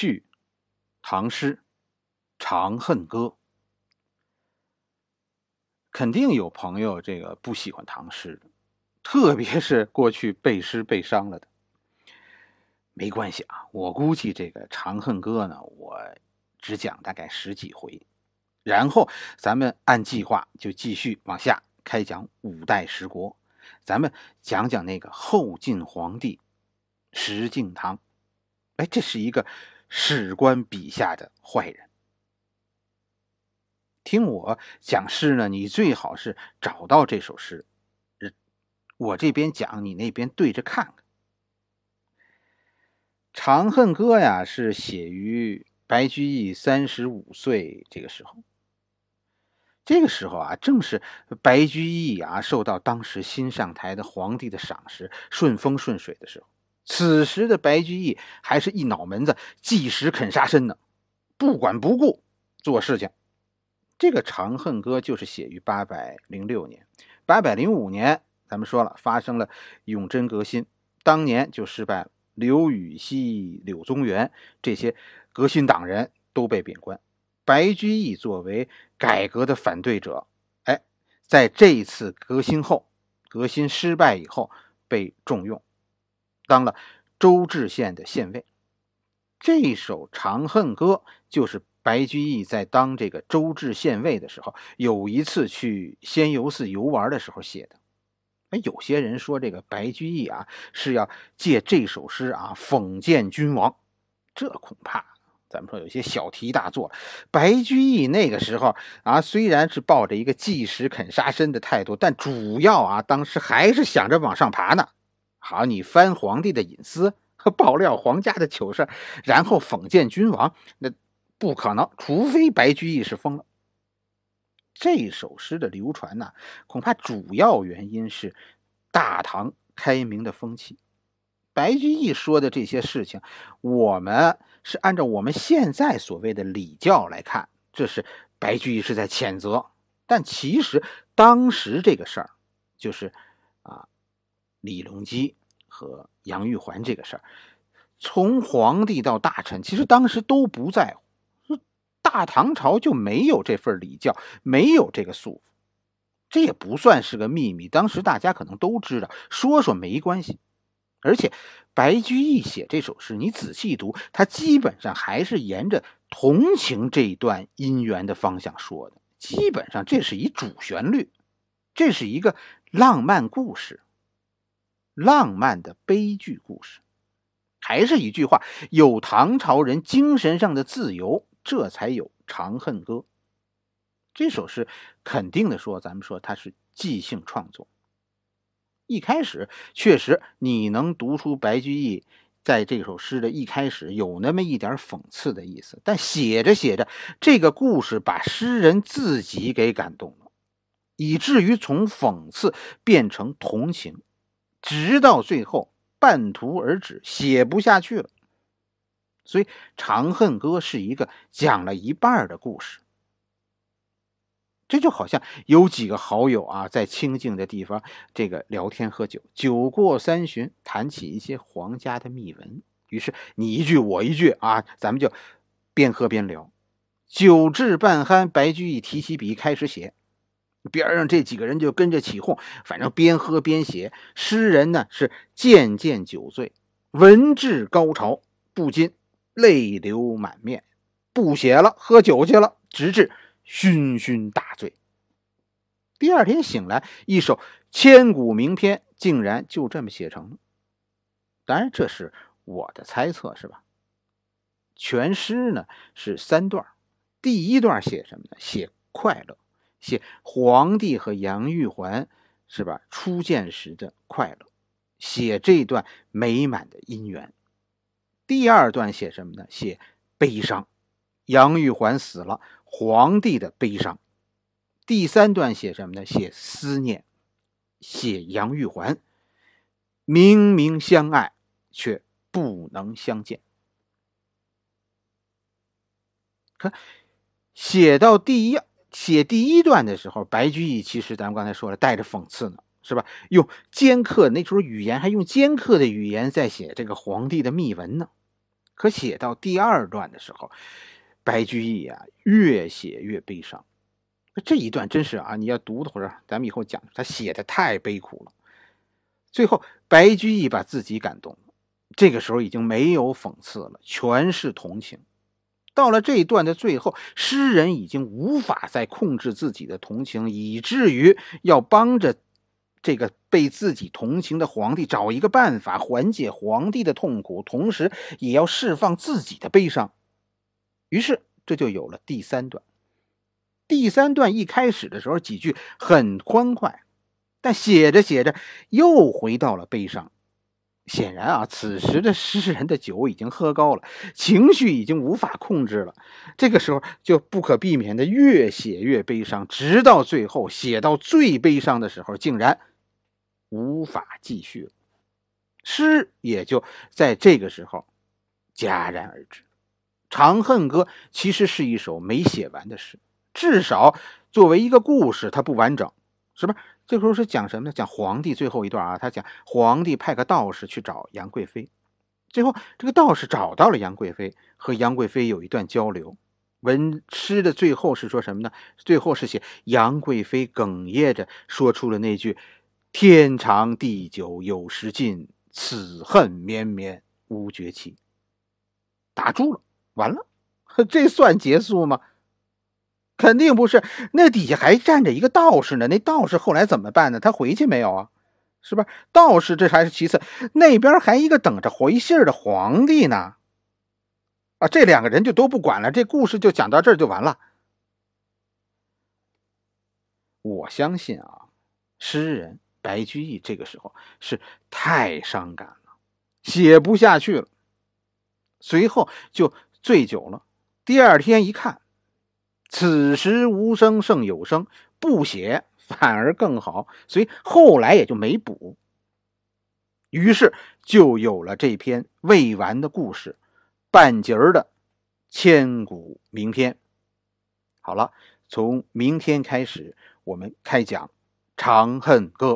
序，唐诗《长恨歌》。肯定有朋友这个不喜欢唐诗的，特别是过去背诗背伤了的。没关系啊，我估计这个《长恨歌》呢，我只讲大概十几回，然后咱们按计划就继续往下开讲五代十国，咱们讲讲那个后晋皇帝石敬瑭。哎，这是一个史官笔下的坏人。听我讲诗呢，你最好是找到这首诗，我这边讲，你那边对着看看。《长恨歌》呀，是写于白居易三十五岁这个时候。这个时候啊，正是白居易啊受到当时新上台的皇帝的赏识，顺风顺水的时候。此时的白居易还是一脑门子计时肯杀身呢，不管不顾做事情。这个《长恨歌》就是写于八百零六年，八百零五年，咱们说了发生了永贞革新，当年就失败了。刘禹锡、柳宗元这些革新党人都被贬官，白居易作为改革的反对者，哎，在这一次革新后，革新失败以后被重用。当了周至县的县尉，这首《长恨歌》就是白居易在当这个周至县尉的时候，有一次去仙游寺游玩的时候写的。哎，有些人说这个白居易啊是要借这首诗啊讽谏君王，这恐怕咱们说有些小题大做。白居易那个时候啊，虽然是抱着一个即时肯杀身的态度，但主要啊当时还是想着往上爬呢。好，你翻皇帝的隐私和 爆料皇家的糗事，然后讽谏君王，那不可能，除非白居易是疯了。这首诗的流传呢，恐怕主要原因是大唐开明的风气。白居易说的这些事情，我们是按照我们现在所谓的礼教来看，这是白居易是在谴责。但其实当时这个事儿，就是啊。李隆基和杨玉环这个事儿，从皇帝到大臣，其实当时都不在乎。大唐朝就没有这份礼教，没有这个束缚，这也不算是个秘密。当时大家可能都知道，说说没关系。而且白居易写这首诗，你仔细读，他基本上还是沿着同情这一段姻缘的方向说的。基本上这是一主旋律，这是一个浪漫故事。浪漫的悲剧故事，还是一句话：有唐朝人精神上的自由，这才有《长恨歌》。这首诗肯定的说，咱们说它是即兴创作。一开始确实你能读出白居易在这首诗的一开始有那么一点讽刺的意思，但写着写着，这个故事把诗人自己给感动了，以至于从讽刺变成同情。直到最后半途而止，写不下去了。所以《长恨歌》是一个讲了一半的故事。这就好像有几个好友啊，在清静的地方这个聊天喝酒，酒过三巡，谈起一些皇家的秘闻。于是你一句我一句啊，咱们就边喝边聊。酒至半酣，白居易提起笔开始写。边上这几个人就跟着起哄，反正边喝边写。诗人呢是渐渐酒醉，文至高潮，不禁泪流满面，不写了，喝酒去了，直至醺醺大醉。第二天醒来，一首千古名篇竟然就这么写成了。当然，这是我的猜测，是吧？全诗呢是三段，第一段写什么呢？写快乐。写皇帝和杨玉环是吧？初见时的快乐，写这段美满的姻缘。第二段写什么呢？写悲伤，杨玉环死了，皇帝的悲伤。第三段写什么呢？写思念，写杨玉环明明相爱，却不能相见。可写到第一。写第一段的时候，白居易其实咱们刚才说了，带着讽刺呢，是吧？用尖刻那时候语言，还用尖刻的语言在写这个皇帝的密文呢。可写到第二段的时候，白居易啊越写越悲伤。这一段真是啊，你要读的或者咱们以后讲，他写的太悲苦了。最后，白居易把自己感动了。这个时候已经没有讽刺了，全是同情。到了这一段的最后，诗人已经无法再控制自己的同情，以至于要帮着这个被自己同情的皇帝找一个办法缓解皇帝的痛苦，同时也要释放自己的悲伤。于是，这就有了第三段。第三段一开始的时候，几句很欢快，但写着写着又回到了悲伤。显然啊，此时的诗人的酒已经喝高了，情绪已经无法控制了。这个时候就不可避免的越写越悲伤，直到最后写到最悲伤的时候，竟然无法继续了。诗也就在这个时候戛然而止。《长恨歌》其实是一首没写完的诗，至少作为一个故事，它不完整，是不这时候是讲什么呢？讲皇帝最后一段啊，他讲皇帝派个道士去找杨贵妃，最后这个道士找到了杨贵妃，和杨贵妃有一段交流。文诗的最后是说什么呢？最后是写杨贵妃哽咽着说出了那句“天长地久有时尽，此恨绵绵无绝期”。打住了，完了，这算结束吗？肯定不是，那底下还站着一个道士呢。那道士后来怎么办呢？他回去没有啊？是不是？道士这还是其次，那边还一个等着回信的皇帝呢。啊，这两个人就都不管了，这故事就讲到这儿就完了。我相信啊，诗人白居易这个时候是太伤感了，写不下去了，随后就醉酒了。第二天一看。此时无声胜有声，不写反而更好，所以后来也就没补。于是就有了这篇未完的故事，半截儿的千古名篇。好了，从明天开始，我们开讲《长恨歌》。